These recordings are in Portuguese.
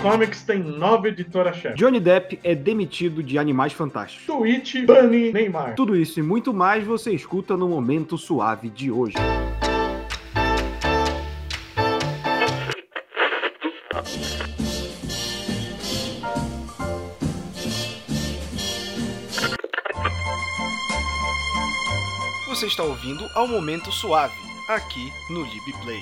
Comics tem nova editora-chefe. Johnny Depp é demitido de Animais Fantásticos. Twitch, Bunny, Neymar. Tudo isso e muito mais você escuta no Momento Suave de hoje. Você está ouvindo ao Momento Suave, aqui no LibPlay.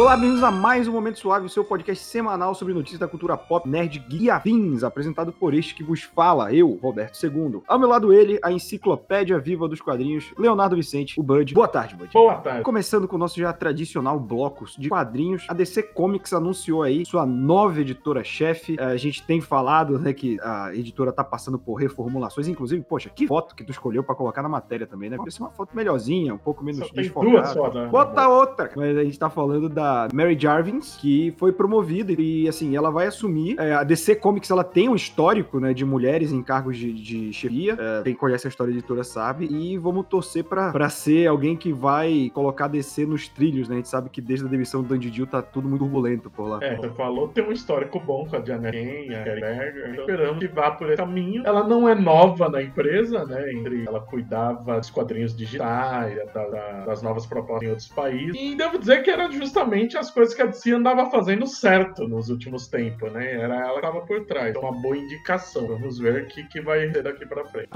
Olá, bem-vindos a mais um Momento Suave, o seu podcast semanal sobre notícias da cultura pop, nerd, geek e afins, apresentado por este que vos fala, eu, Roberto II. Ao meu lado ele, a enciclopédia viva dos quadrinhos, Leonardo Vicente, o Bud. Boa tarde, Bud. Boa tarde. Começando com o nosso já tradicional bloco de quadrinhos, a DC Comics anunciou aí sua nova editora-chefe. A gente tem falado, né, que a editora tá passando por reformulações, inclusive, poxa, que foto que tu escolheu pra colocar na matéria também, né? Podia ser uma foto melhorzinha, um pouco menos desfocada. né? Bota outra! Mas a gente tá falando da Mary Jarvins, que foi promovida e, assim, ela vai assumir. é, a DC Comics, ela tem um histórico, né, de mulheres em cargos de, de chefia. É, quem conhece a história editora sabe. E vamos torcer pra ser alguém que vai colocar a DC nos trilhos, né? A gente sabe que desde a demissão do Dandy Jill tá tudo muito turbulento por lá. É, você falou, tem um histórico bom com a Janet Ken, a Carrie. Então, esperamos que vá por esse caminho. Ela não é nova na empresa, né? Entre ela cuidava dos quadrinhos digitais, da- da- das novas propostas em outros países. E devo dizer que era justamente as coisas que a DC andava fazendo certo nos últimos tempos, né? Era ela que estava por trás. Então, uma boa indicação. Vamos ver o que, que vai ser daqui pra frente.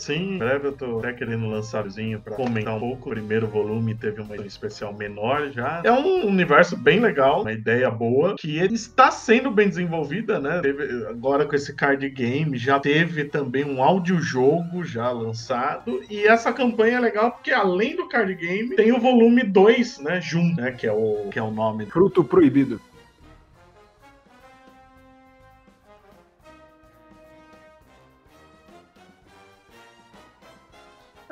Sim, em breve eu tô até querendo lançarzinho pra comentar um pouco. O primeiro volume teve uma edição especial menor já. É um universo bem legal, uma ideia boa, que ele está sendo bem desenvolvida, né? Teve- agora com esse card game, já teve também um audiojogo já lançado. E essa campanha é legal porque além do card game, tem o volume 2, né? Jun, né? Que é o, que é o nome Fruto proibido.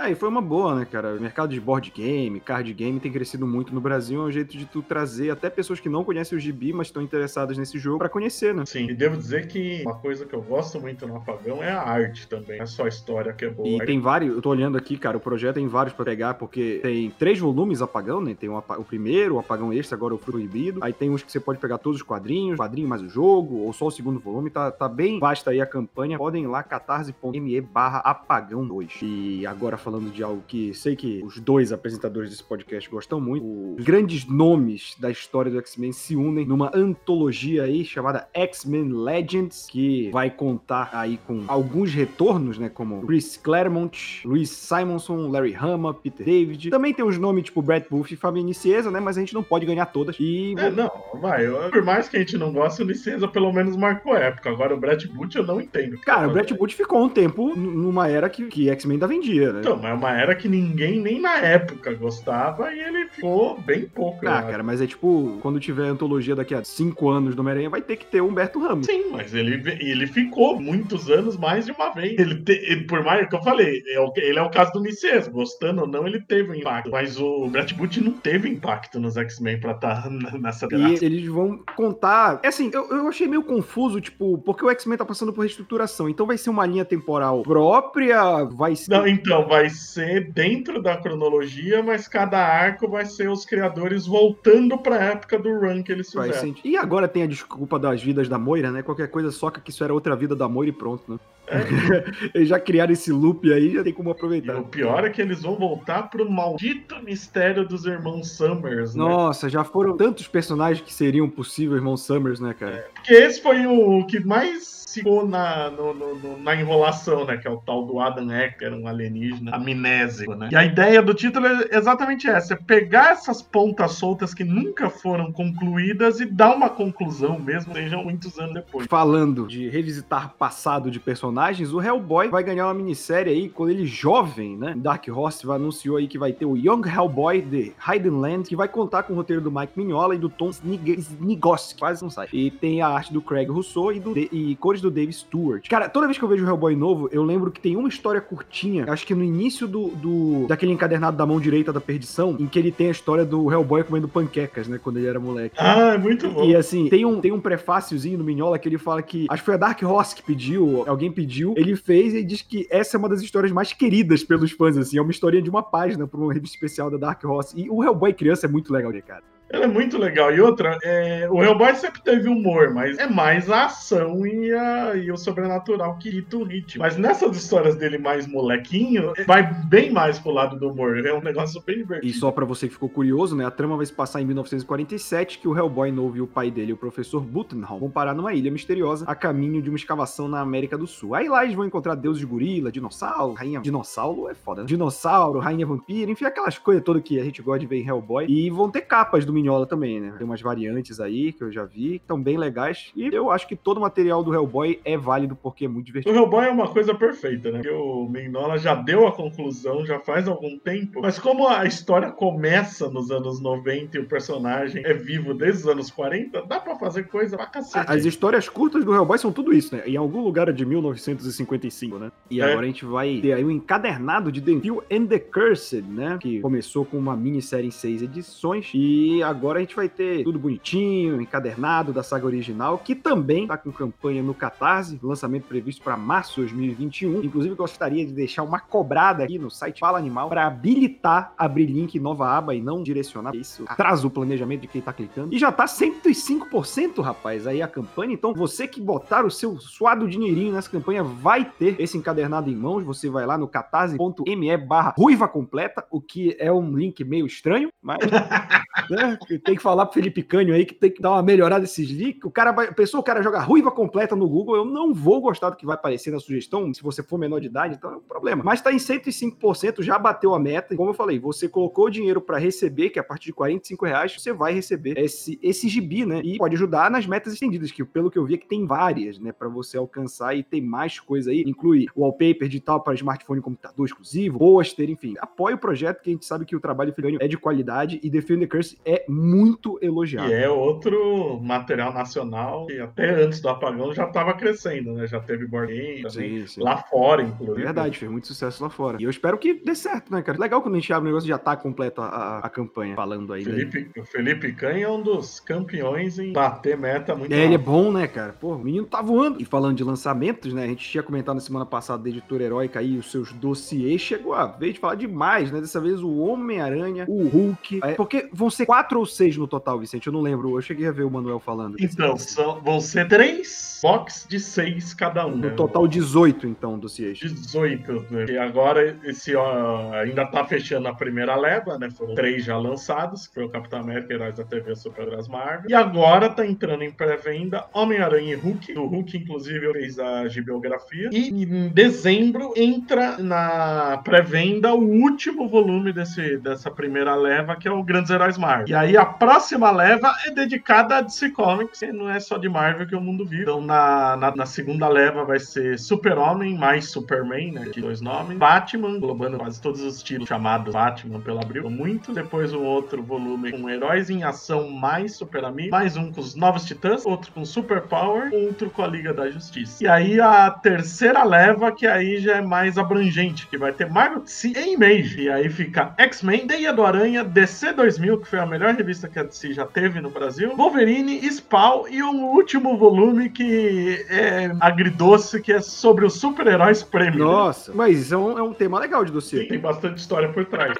É, e foi uma boa, né, cara? O mercado de board game, card game tem crescido muito no Brasil. É um jeito de tu trazer até pessoas que não conhecem o gibi, mas estão interessadas nesse jogo pra conhecer, né? Sim, e devo dizer que uma coisa que eu gosto muito no Apagão é a arte também. Não é só a história que é boa. E tem vários, eu tô olhando aqui, cara, o projeto tem vários pra pegar, porque tem três volumes apagão, né? Tem o, primeiro, o apagão extra, agora o proibido. Aí tem uns que você pode pegar todos os quadrinhos, quadrinho mais o jogo, ou só o segundo volume. Tá, tá bem vasta aí a campanha. Podem ir lá, catarse.me barra apagão 2. E agora falando de algo que sei que os dois apresentadores desse podcast gostam muito, os grandes nomes da história do X-Men se unem numa antologia aí chamada X-Men Legends, que vai contar aí com alguns retornos, né? Como Chris Claremont, Louis Simonson, Larry Hama, Peter David. Também tem os nomes tipo Brad Booth e Fabio Nicieza, né? Mas a gente não pode ganhar todas. E É, não, vai. por mais que a gente não goste, o Licença pelo menos marcou época. Agora o Brad Boot eu não entendo. Cara, o fazendo. Booth ficou um tempo numa era que, que X-Men ainda vendia, né? Então, mas é uma era que ninguém nem na época gostava e ele ficou bem pouco. ah, cara, mas é tipo, quando tiver antologia daqui a cinco anos do Homem-Aranha, vai ter que ter o Humberto Ramos. Sim, mas ele, ele ficou muitos anos mais de uma vez. Ele, te- ele- por mais que eu falei, é ele é o caso do Nices, gostando ou não, ele teve um impacto. Mas o Brad Boot não teve impacto nos X-Men pra estar nessa graça. E eles vão contar. É assim, eu, eu achei meio confuso, tipo, porque o X-Men tá passando por reestruturação. Então vai ser uma linha temporal própria, vai ser. Não, então, vai ser dentro da cronologia, mas cada arco vai ser os criadores voltando pra época do run que eles fizeram. E agora tem a desculpa das vidas da Moira, né? Qualquer coisa soca que isso era outra vida da Moira e pronto, né? Eles já criaram esse loop aí, já tem como E aproveitar. o pior é que eles vão voltar pro maldito mistério dos irmãos Summers, né? Nossa, já foram tantos personagens que seriam possíveis, irmão Summers, né, cara? Porque esse foi o que mais ficou na, no- no- no- na enrolação, né? Que é o tal do Adam Ecker, um alienígena amnésico, né? E a ideia do título é exatamente essa: é pegar essas pontas soltas que nunca foram concluídas e dar uma conclusão mesmo, sejam muitos anos depois. Falando de revisitar passado de personagens, o Hellboy vai ganhar uma minissérie aí quando ele jovem, né? Dark Horse anunciou aí que vai ter o Young Hellboy de Hidden Land, que vai contar com o roteiro do Mike Mignola e do Tom Snigoski, quase não sai. E tem a arte do Craig Rousseau e, do, e cores do Dave Stewart. Cara, toda vez que eu vejo o Hellboy novo, eu lembro que tem uma história curtinha, acho que no início do, do daquele encadernado da mão direita da perdição, em que ele tem a história do Hellboy comendo panquecas, né, quando ele era moleque. Ah, é muito bom. E assim, tem um, tem um prefáciozinho no Mignola que ele fala que, acho que foi a Dark Horse que pediu, alguém pediu, ele fez e diz que essa é uma das histórias mais queridas pelos fãs, assim, é uma historinha de uma página para uma revista especial da Dark Horse. E o Hellboy criança é muito legal, cara. Ela é muito legal. E outra, é, o Hellboy sempre teve humor, mas é mais a ação e, a, e o sobrenatural que irrita o ritmo. Mas nessas histórias dele mais molequinho, vai bem mais pro lado do humor. É um negócio bem divertido. E só para você que ficou curioso, né? A trama vai se passar em 1947, que o Hellboy novo e o pai dele, o professor Buttenholm, vão parar numa ilha misteriosa a caminho de uma escavação na América do Sul. Aí lá eles vão encontrar deuses de gorila, dinossauro, rainha... Dinossauro é foda, né? Dinossauro, rainha vampira, enfim, aquelas coisas todas que a gente gosta de ver em Hellboy. E vão ter capas do Minhola também, né? Tem umas variantes aí que eu já vi, que estão bem legais. E eu acho que todo o material do Hellboy é válido porque é muito divertido. O Hellboy é uma coisa perfeita, né? Porque o Mignola já deu a conclusão, já faz algum tempo. Mas como a história começa nos anos 90 e o personagem é vivo desde os anos 40, dá pra fazer coisa pra cacete. As histórias curtas do Hellboy são tudo isso, né? Em algum lugar é de 1955, né? E é. agora a gente vai ter aí o um encadernado de The Devil and the Cursed, né? Que começou com uma minissérie em seis edições. E agora a gente vai ter tudo bonitinho, encadernado da saga original, que também tá com campanha no Catarse, lançamento previsto para março de 2021. Inclusive, gostaria de deixar uma cobrada aqui no site Fala Animal para habilitar abrir link nova aba e não direcionar isso. Atrasa o planejamento de quem tá clicando. E já tá 105%, rapaz, aí a campanha. Então, você que botar o seu suado dinheirinho nessa campanha vai ter esse encadernado em mãos. Você vai lá no catarse.me barra ruiva completa, o que é um link meio estranho, mas né, tem que falar pro Felipe Cânio aí que tem que dar uma melhorada nesses links. O cara vai, a pessoa, o cara joga ruiva completa no Google, eu não vou gostar do que vai aparecer na sugestão, se você for menor de idade, então é um problema. Mas tá em 105%, já bateu a meta. E como eu falei, você colocou o dinheiro para receber, que é a partir de 45 reais, você vai receber esse, esse gibi, né? E pode ajudar nas metas estendidas, que pelo que eu vi é que tem várias, né, para você alcançar e tem mais coisa aí, inclui wallpaper digital para smartphone e computador exclusivo, pôster, enfim. Apoie o projeto, que a gente sabe que o trabalho filhânio é de qualidade e Defender Curse é muito elogiado. E é outro material nacional que até antes do apagão já estava crescendo, né? Já teve board game, sim, sim. lá fora, inclusive. Verdade, fez muito sucesso lá fora. E eu espero que dê certo, né, cara? Legal quando a gente abre o negócio e já tá completo a, a, campanha, falando aí. Felipe? O Felipe Canha é um dos campeões em bater meta muito É, ele é bom, né, cara? Pô, o menino tá voando. E falando de lançamentos, né? A gente tinha comentado na semana passada da editora Heróica aí os seus dossiês. Chegou a vez de falar demais, né? Dessa vez o Homem-Aranha, o Hulk. É, porque vão ser quatro ou seis no total, Vicente. Eu não lembro. Eu cheguei a ver o Manuel falando. Então, são, vão ser três box de seis cada um. No né? total, 18, então, dossiês. 18, né? E agora, esse ó, ainda tá fechando a primeira leva, né? Foram três já lançados, que foi o Capitão América, Heróis da TV, Super Heróis Marvel. E agora tá entrando em pré-venda Homem-Aranha e Hulk. O Hulk, inclusive, eu fiz a gibiografia. E em dezembro entra na pré-venda o último volume desse, dessa primeira leva, que é o Grandes Heróis Marvel. E aí a próxima leva é dedicada a DC Comics, que não é só de Marvel que o mundo vive. Então na, na, na segunda leva vai ser Super-Homem mais Superman, né? Que dois nomes. Batman, englobando quase todos os estilos chamados Batman pelo Abril. Muito. Depois um outro volume com Heróis em Ação mais Super Amigo. Mais um com os Novos Titãs. Outro com Super Power. Outro com a Liga da Justiça. E aí a terceira leva, que aí já é mais abrangente, que vai ter Marvel DC e Image. E aí fica X-Men, Teia do Aranha, DC 2000, que foi a melhor revista que a DC já teve no Brasil. Wolverine, Spawn e um último volume que é agridoce, que é sobre os super-heróis prêmio. Nossa, mas é um, é um tema legal de dossiê. Sim, tem bastante história por trás.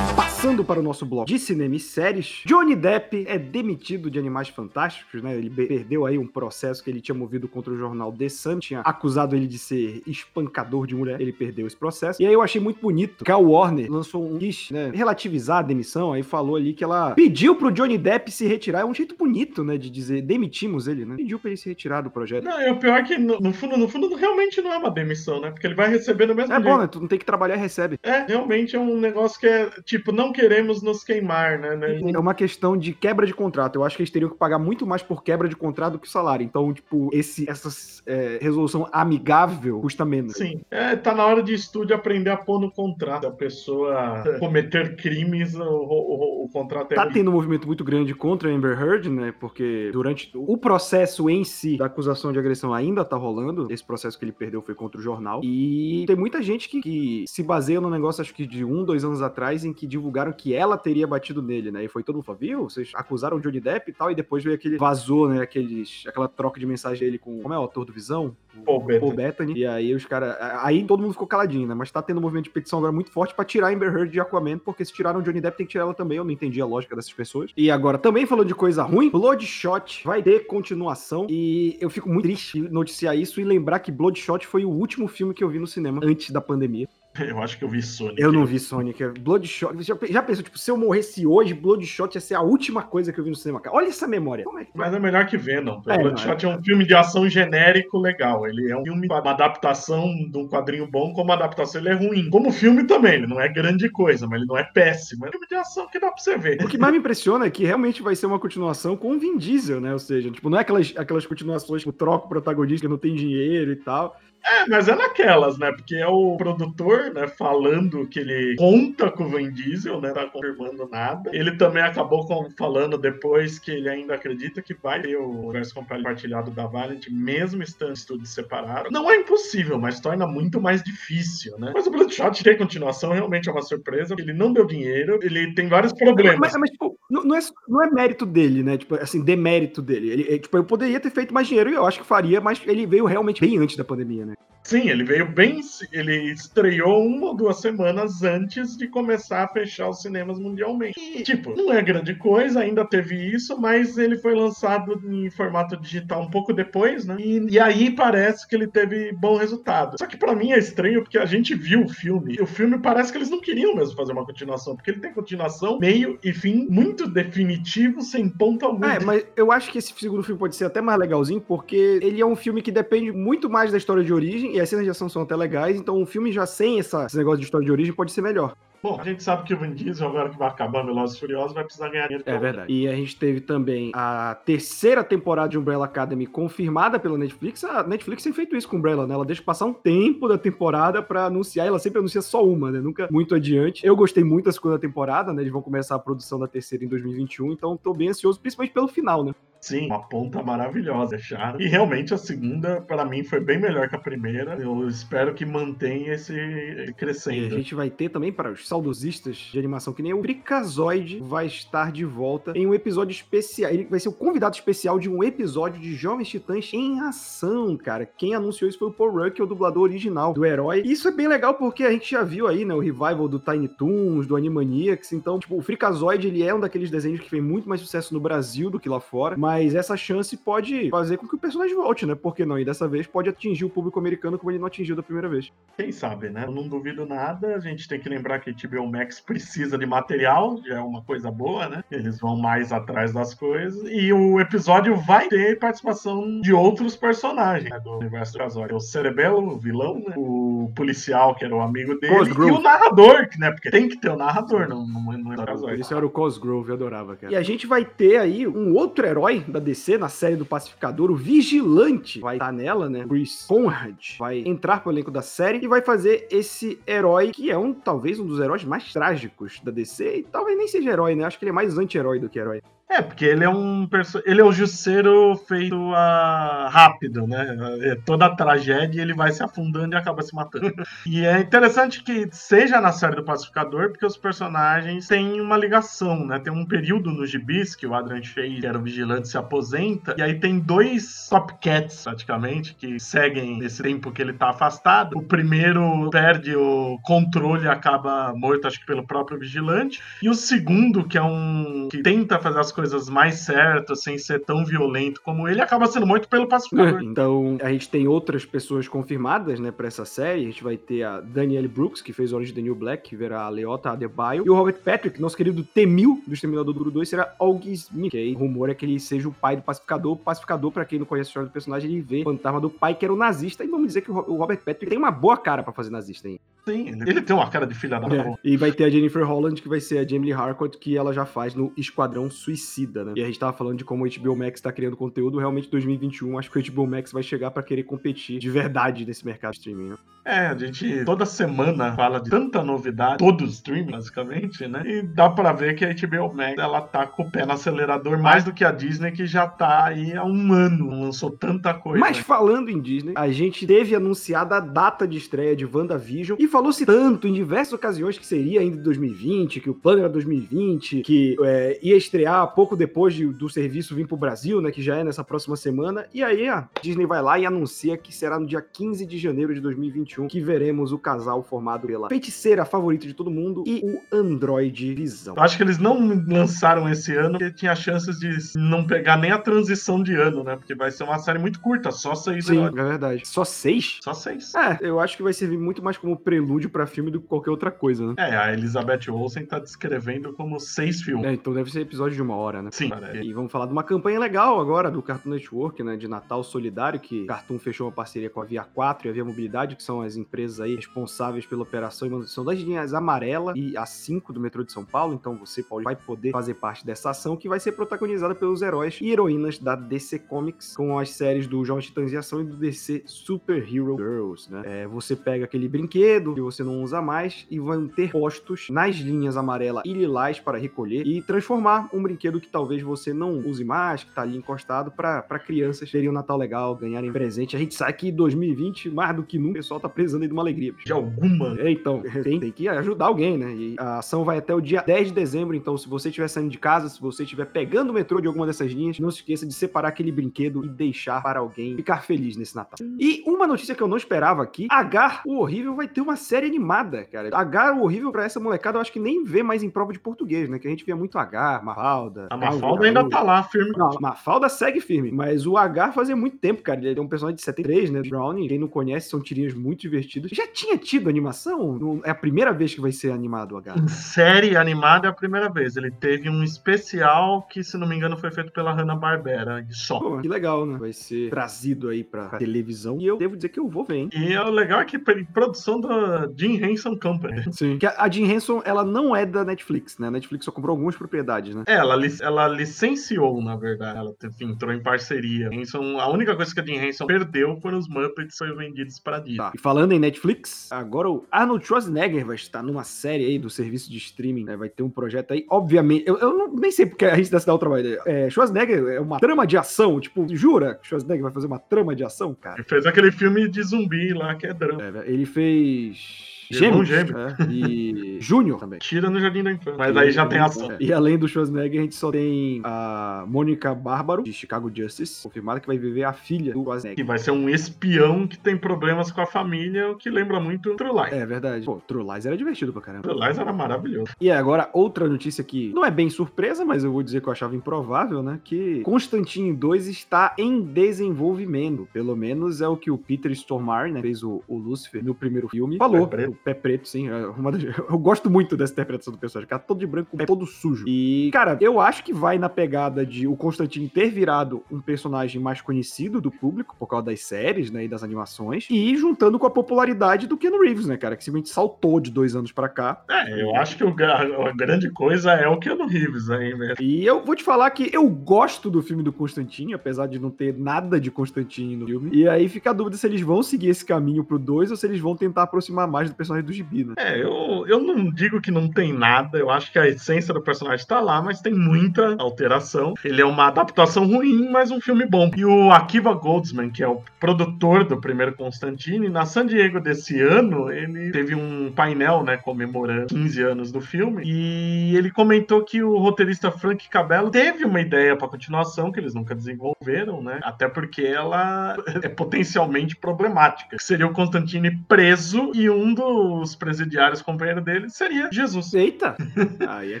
Passando para o nosso bloco de cinema e séries, Johnny Depp é demitido de Animais Fantásticos, né? Ele perdeu aí um processo que ele tinha movido contra o jornal The Sun, tinha acusado ele de ser espancador de mulher, ele perdeu esse processo. E aí eu achei muito bonito que a Warner lançou um quis, né, relativizar a demissão, aí falou ali que ela pediu pro Johnny Depp se retirar, é um jeito bonito, né, de dizer demitimos ele, né? Pediu pra ele se retirar do projeto. Não, é o pior que no, no fundo, no fundo realmente não é uma demissão, né? Porque ele vai receber no mesmo É jeito. bom, né? Tu não tem que trabalhar e recebe. É, realmente é um negócio que é, tipo, não queremos nos queimar, né? né? É uma questão de quebra de contrato. Eu acho que eles teriam que pagar muito mais por quebra de contrato do que salário. Então, tipo, esse, essa é, resolução amigável custa menos. Sim. É, tá na hora de estúdio aprender a pôr no contrato. A pessoa cometer crimes, o, o, o contrato é. Tá tendo um movimento muito grande contra a Amber Heard, né? Porque durante o processo em si da acusação de agressão ainda tá rolando. Esse processo que ele perdeu foi contra o jornal. E tem muita gente que, que se baseia no negócio, acho que de um, dois anos atrás, em que divulgaram que ela teria batido nele, né? E foi todo mundo falou, viu? Vocês acusaram o Johnny Depp e tal, e depois veio aquele vazou, né? Aqueles, aquela troca de mensagem dele com. Como é o ator do Visão? Paul Bettany. Paul Bettany. E aí os caras. Aí todo mundo ficou caladinho, né? Mas tá tendo um movimento de petição agora muito forte pra tirar a Amber Heard de Aquaman, porque se tiraram o Johnny Depp, tem que tirar ela também. Eu não entendi a lógica dessas pessoas. E agora, também falando de coisa ruim, Bloodshot vai ter continuação. E eu fico muito triste noticiar isso e lembrar que Bloodshot foi o último filme que eu vi no cinema antes da pandemia. Eu acho que eu vi Sonic. Eu não vi Sonic. Bloodshot. Já, já pensou, tipo, se eu morresse hoje, Bloodshot ia ser a última coisa que eu vi no cinema. Olha essa memória. É que... Mas é melhor que Venom. É, Bloodshot é, um filme de ação genérico legal. Ele é um filme, uma adaptação de um quadrinho bom, como adaptação ele é ruim. Como filme também, ele não é grande coisa, mas ele não é péssimo. É um filme de ação que dá pra você ver. O que mais me impressiona é que realmente vai ser uma continuação com o Vin Diesel, né? Ou seja, tipo, não é aquelas, aquelas continuações que troca o protagonista que não tem dinheiro e tal. É, mas é naquelas, né? Porque é o produtor, né, falando que ele conta com o Vin Diesel, né? Tá confirmando nada. Ele também acabou com, falando depois que ele ainda acredita que vai ter o universo compartilhado da Valiant, mesmo estando estúdios separados. Não é impossível, mas torna muito mais difícil, né? Mas o Bloodshot ter continuação realmente é uma surpresa. Ele não deu dinheiro, ele tem vários problemas. Mas, mas tipo, não, é, não é mérito dele, né? Tipo, assim, demérito dele. Ele, tipo, eu poderia ter feito mais dinheiro e eu acho que faria, mas ele veio realmente bem antes da pandemia, né? Sim, ele veio bem. Ele estreou uma ou duas semanas antes de começar a fechar os cinemas mundialmente. E, tipo, não é grande coisa, ainda teve isso, mas ele foi lançado em formato digital um pouco depois, né? E, e aí parece que ele teve bom resultado. Só que para mim é estranho porque a gente viu o filme. E o filme parece que eles não queriam mesmo fazer uma continuação, porque ele tem continuação, meio e fim muito definitivo, sem ponto algum. É, mas eu acho que esse segundo filme pode ser até mais legalzinho, porque ele é um filme que depende muito mais da história de origem e as cenas de ação são até legais, então um filme já sem essa, esse negócio de história de origem pode ser melhor. Bom, a gente sabe que o Vin Diesel, agora que vai acabar Velozes e Furiosos, vai precisar ganhar dinheiro. É verdade. E a gente teve também a terceira temporada de Umbrella Academy confirmada pela Netflix. A Netflix tem feito isso com Umbrella, né? Ela deixa passar um tempo da temporada pra anunciar, ela sempre anuncia só uma, né? Nunca muito adiante. Eu gostei muito da segunda temporada, né? Eles vão começar a produção da terceira em 2021, então tô bem ansioso, principalmente pelo final, né? Sim, uma ponta maravilhosa, deixaram. E realmente a segunda, para mim, foi bem melhor que a primeira. Eu espero que mantenha esse crescendo. E a gente vai ter também para os saudosistas de animação, que nem o Bricazoide vai estar de volta em um episódio especial. Ele vai ser o convidado especial de um episódio de Jovens Titãs em ação, cara. Quem anunciou isso foi o Paul Rudd, o dublador original do herói. E isso é bem legal porque a gente já viu aí, né, o revival do Tiny Toons, do Animaniacs. Então, tipo, o Freakazoid, ele é um daqueles desenhos que fez muito mais sucesso no Brasil do que lá fora. Mas essa chance pode fazer com que o personagem volte, né? Por que não? E dessa vez pode atingir o público americano como ele não atingiu da primeira vez. Quem sabe, né? Eu não duvido nada. A gente tem que lembrar que HBO Max precisa de material, já é uma coisa boa, né? Eles vão mais atrás das coisas. E o episódio vai ter participação de outros personagens né? do universo do Azor. O Cerebelo, o vilão, né? o policial, que era o amigo dele, Cosgrove. e o narrador, né? Porque tem que ter o narrador no, no, no Azor. Esse era o Cosgrove, eu adorava, cara. E a gente vai ter aí um outro herói da DC na série do Pacificador, o Vigilante. Vai estar nela, né? Chris Conrad vai entrar pro elenco da série e vai fazer esse herói que é um, talvez, um dos heróis mais trágicos da DC. E talvez nem seja herói, né? Acho que ele é mais anti-herói do que herói. É, porque ele é um ele é o Jusceiro feito a... rápido, né? É toda a tragédia ele vai se afundando e acaba se matando. E é interessante que seja na série do Pacificador, porque os personagens têm uma ligação, né? Tem um período no gibis que o Adrian Chase, que era o vigilante, se aposenta, e aí tem dois copycats, praticamente, que seguem esse tempo que ele tá afastado. O primeiro perde o controle acaba morto, acho que pelo próprio vigilante, e o segundo, que é um que tenta fazer as coisas mais certas, sem ser tão violento como ele, acaba sendo morto pelo pacificador. Então, a gente tem outras pessoas confirmadas, né, pra essa série. A gente vai ter a Danielle Brooks, que fez Orange the New Black, que verá a Leota Adebayo. E o Robert Patrick, nosso querido T-1000 do Exterminador Duro 2, será August Smith. Que aí, o rumor é que ele seja o pai do pacificador. O pacificador, pra quem não conhece a história do personagem, ele vê o fantasma do pai, que era o nazista. E vamos dizer que o Robert Patrick tem uma boa cara pra fazer nazista hein? Sim, ele tem uma cara de filha da é. E vai ter a Jennifer Holland, que vai ser a Jamie Lee Harcourt, que ela já faz no Esquadrão Suicida, né? E a gente tava falando de como o HBO Max tá criando conteúdo. Realmente, 2021, acho que o HBO Max vai chegar para querer competir de verdade nesse mercado de streaming, né? É, a gente toda semana fala de tanta novidade, todo streaming, basicamente, né? E dá para ver que a HBO Max, ela tá com o pé no acelerador mais do que a Disney, que já tá aí há um ano, lançou tanta coisa. Mas falando em Disney, a gente teve anunciada a data de estreia de WandaVision e falou-se tanto em diversas ocasiões que seria ainda em 2020, que o plano era 2020, que é, ia estrear pouco depois de, do serviço vir pro Brasil, né? Que já é nessa próxima semana. E aí a Disney vai lá e anuncia que será no dia 15 de janeiro de 2021 2021 que veremos o casal formado pela feiticeira favorita de todo mundo e o Android Visão. Eu acho que eles não lançaram esse ano porque tinha chances de não pegar nem a transição de ano, né? Porque vai ser uma série muito curta, só seis Sim, é verdade. Só seis? Só seis. É, eu acho que vai servir muito mais como prelúdio para filme do que qualquer outra coisa, né? É, a Elizabeth Olsen tá descrevendo como seis filmes. É, então deve ser episódio de uma hora, né? Sim. E vamos falar de uma campanha legal agora do Cartoon Network, né? De Natal Solidário, que o Cartoon fechou uma parceria com a Via 4 e a Via Mobilidade, que são as empresas aí responsáveis pela operação e manutenção das linhas amarela e a 5 do metrô de São Paulo. Então você pode, vai poder fazer parte dessa ação que vai ser protagonizada pelos heróis e heroínas da DC Comics, com as séries do Jovem Titãs em Ação e do DC Super Hero Girls, né? É, você pega aquele brinquedo que você não usa mais e vão ter postos nas linhas amarela e lilás para recolher e transformar um brinquedo que talvez você não use mais, que tá ali encostado, para crianças terem um Natal legal, ganharem presente. A gente sabe que 2020, mais do que nunca, o pessoal tá precisando aí de uma alegria. De alguma. É, então, tem, tem, que ajudar alguém, né? E a ação vai até o dia 10 de dezembro, então se você estiver saindo de casa, se você estiver pegando o metrô de alguma dessas linhas, não se esqueça de separar aquele brinquedo e deixar para alguém ficar feliz nesse Natal. E uma notícia que eu não esperava aqui, H, o Horrível vai ter uma série animada, cara. H, o Horrível pra essa molecada, eu acho que nem vê mais em prova de português, né? Que a gente via muito H, Mafalda. A Mafalda ainda tá lá, firme. Não, a Mafalda segue firme, mas o H fazia muito tempo, cara. Ele é um personagem de 73, né? Brownie, quem não conhece, são tirinhas muito divertidas. Já tinha tido animação? É a primeira vez que vai ser animado o H. Em série animada é a primeira vez. Ele teve um especial que, se não me engano, foi feito pela Hanna-Barbera só. Pô, que legal, né? Vai ser trazido aí pra, televisão. E eu devo dizer que eu vou ver, hein? E o legal é que produção da Jim Henson Company. Sim. Que a Jim Henson, ela não é da Netflix, né? A Netflix só comprou algumas propriedades, né? É, ela, ela licenciou, na verdade. Ela entrou em parceria. Henson, a única coisa que a Jim Henson perdeu foram os Muppets que foram vendidos pra Disney. Tá. E falando em Netflix, agora o Arnold Schwarzenegger vai estar numa série aí do serviço de streaming, né? Vai ter um projeto aí. Obviamente, eu, eu não, nem sei porque a gente dá se o trabalho. É, Schwarzenegger é uma trama de ação, tipo, jura que Schwarzenegger vai fazer uma trama de ação, cara? Ele fez aquele filme de zumbi lá que é drama. É, ele fez Gêmeos. Gêmeo. É, e Júnior também. Tira no Jardim da Infância. Mas aí já tem ação. É. E além do Schwarzenegger, a gente só tem a Mônica Bárbaro, de Chicago Justice, confirmada que vai viver a filha do Schwarzenegger. Que vai ser um espião que tem problemas com a família, o que lembra muito True Lies. É verdade. Pô, True Lies era divertido pra caramba. True Lies era maravilhoso. E agora, outra notícia que não é bem surpresa, mas eu vou dizer que eu achava improvável, né? Que Constantine 2 está em desenvolvimento. Pelo menos é o que o Peter Stormare, né? Fez o, o Lucifer no primeiro filme. Falou. O pé preto, sim. É. Eu gosto muito dessa interpretação do personagem. Cara, todo de branco, é todo sujo. E, cara, eu acho que vai na pegada de o Constantine ter virado um personagem mais conhecido do público por causa das séries, né? E das animações. E juntando com a popularidade do Keanu Reeves, né, cara? Que simplesmente saltou de dois anos para cá. É, eu acho que o, a, grande coisa é o Keanu Reeves aí mesmo. E eu vou te falar que eu gosto do filme do Constantine, apesar de não ter nada de Constantine no filme. E aí fica a dúvida se eles vão seguir esse caminho pro 2 ou se eles vão tentar aproximar mais do personagem personagem do gibi, né? É, eu, eu não digo que não tem nada, eu acho que a essência do personagem tá lá, mas tem muita alteração. Ele é uma adaptação ruim, mas um filme bom. E o Akiva Goldsman, que é o produtor do primeiro Constantine, na San Diego desse ano, ele teve um painel, né, comemorando 15 anos do filme, e ele comentou que o roteirista Frank Cabello teve uma ideia para continuação que eles nunca desenvolveram, né? Até porque ela é potencialmente problemática. Seria o Constantine preso e um dos presidiários companheiros dele seria Jesus. Eita! Aí é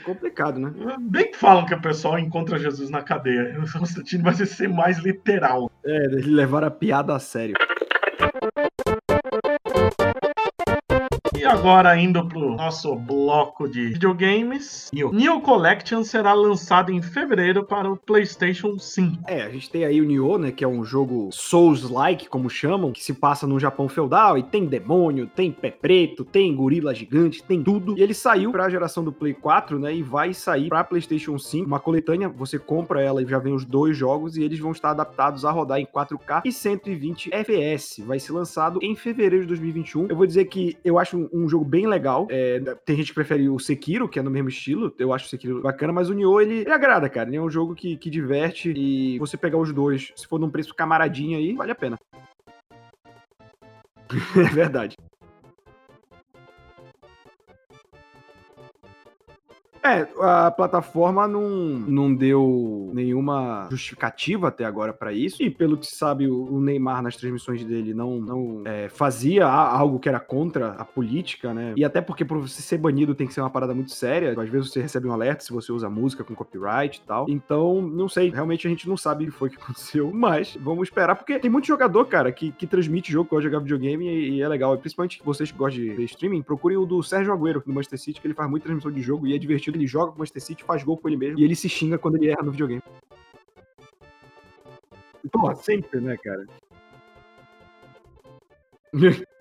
complicado, né? Bem que falam que o pessoal encontra Jesus na cadeia. O Constantine vai ser mais literal. É, eles levaram a piada a sério. Agora indo pro nosso bloco de videogames. New. New Collection será lançado em fevereiro para o PlayStation 5. É, a gente tem aí o Nioh, né, que é um jogo Souls-like, como chamam, que se passa no Japão feudal e tem demônio, tem pé preto, tem gorila gigante, tem tudo. E ele saiu para a geração do Play 4, né, e vai sair para PlayStation 5, uma coletânea, você compra ela e já vem os dois jogos e eles vão estar adaptados a rodar em 4K e 120 FPS. Vai ser lançado em fevereiro de 2021. Eu vou dizer que eu acho um jogo bem legal. É, tem gente que prefere o Sekiro, que é no mesmo estilo. Eu acho o Sekiro bacana, mas o Nioh, ele, ele agrada, cara. Ele é um jogo que, que diverte e você pegar os dois, se for num preço camaradinho aí, vale a pena. é verdade. É, a plataforma não, não deu nenhuma justificativa até agora para isso. E pelo que se sabe, o Neymar nas transmissões dele não, não é, fazia algo que era contra a política, né? E até porque para você ser banido tem que ser uma parada muito séria. Às vezes você recebe um alerta se você usa música com copyright e tal. Então, não sei. Realmente a gente não sabe o que foi que aconteceu. Mas vamos esperar, porque tem muito jogador, cara, que, que transmite jogo, que gosta de jogar videogame e, e é legal. E principalmente vocês que gostam de streaming, procurem o do Sérgio Agüero, do Manchester City, que ele faz muita transmissão de jogo e é divertido ele joga com o Manchester City, faz gol com ele mesmo, e ele se xinga quando ele erra no videogame. Pô, sempre, né, cara?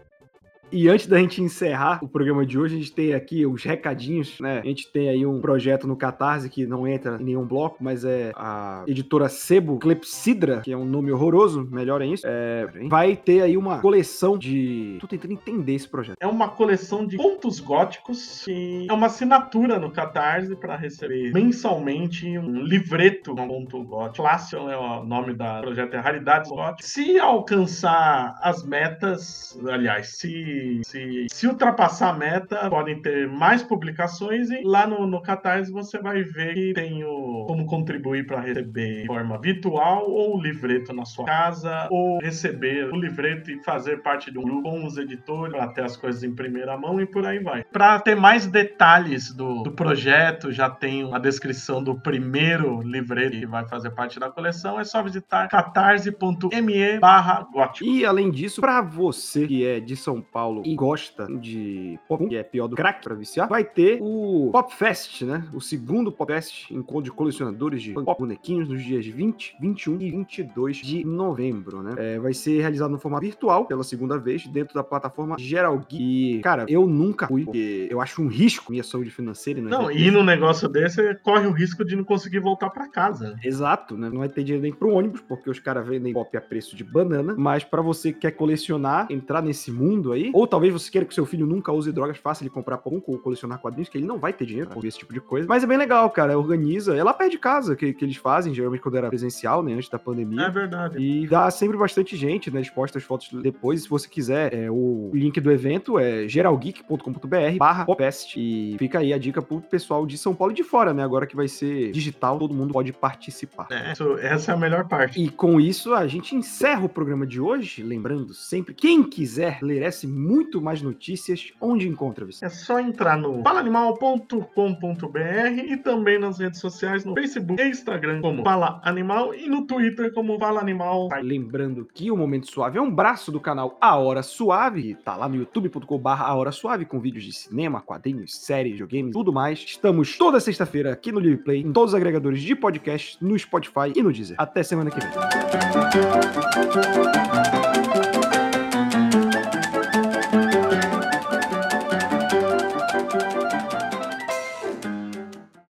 E antes da gente encerrar o programa de hoje, a gente tem aqui os recadinhos, né? A gente tem aí um projeto no Catarse que não entra em nenhum bloco, mas é a editora Sebo Clepsidra, que é um nome horroroso, melhor é isso. É, vai ter aí uma coleção de. Tô tentando entender esse projeto. É uma coleção de contos góticos e é uma assinatura no Catarse para receber mensalmente um livreto um conto gótico. Clássico é o nome da projeto, é Raridades Góticas. Se alcançar as metas, aliás, se se, se, ultrapassar a meta, podem ter mais publicações e lá no, no Catarse você vai ver que tem o, como contribuir para receber de forma virtual ou livreto na sua casa, ou receber o livreto e fazer parte de um grupo com os editores para ter as coisas em primeira mão e por aí vai. Para ter mais detalhes do, do projeto, já tem a descrição do primeiro livreto que vai fazer parte da coleção, é só visitar catarse.me barra E além disso, para você que é de São Paulo Paulo e gosta de pop, que é pior do crack pra viciar, vai ter o Pop Fest, né? O segundo Pop Fest, encontro de colecionadores de pop bonequinhos nos dias 20, 21 e 22 de novembro, né? É, vai ser realizado no formato virtual pela segunda vez dentro da plataforma Geral E, cara, eu nunca fui, porque eu acho um risco minha saúde financeira. Né? Não, e no negócio desse, corre o risco de não conseguir voltar para casa. Exato, né? Não vai ter dinheiro nem pro ônibus, porque os caras vendem pop a preço de banana, mas para você que quer colecionar, entrar nesse mundo aí, ou talvez você queira que seu filho nunca use drogas, faça ele comprar pão ou colecionar quadrinhos, que ele não vai ter dinheiro pra esse tipo de coisa. Mas é bem legal, cara. Organiza. É lá perto de casa que, que eles fazem, geralmente quando era presencial, né? Antes da pandemia. É verdade. E dá sempre bastante gente, né? Exposta as fotos depois. Se você quiser, é, o link do evento é geralgeek.com.br barra popest. E fica aí a dica pro pessoal de São Paulo e de fora, né? Agora que vai ser digital, todo mundo pode participar. É, essa é a melhor parte. E com isso, a gente encerra o programa de hoje. Lembrando sempre, quem quiser ler esse muito mais notícias, onde encontra você? É só entrar no falaanimal.com.br e também nas redes sociais, no Facebook e Instagram como Fala Animal e no Twitter como Fala Animal. Lembrando que o Momento Suave é um braço do canal A Hora Suave, tá lá no youtube.com.br A Hora Suave com vídeos de cinema, quadrinhos, séries, videogames, tudo mais. Estamos toda sexta-feira aqui no Live Play, em todos os agregadores de podcast, no Spotify e no Deezer. Até semana que vem.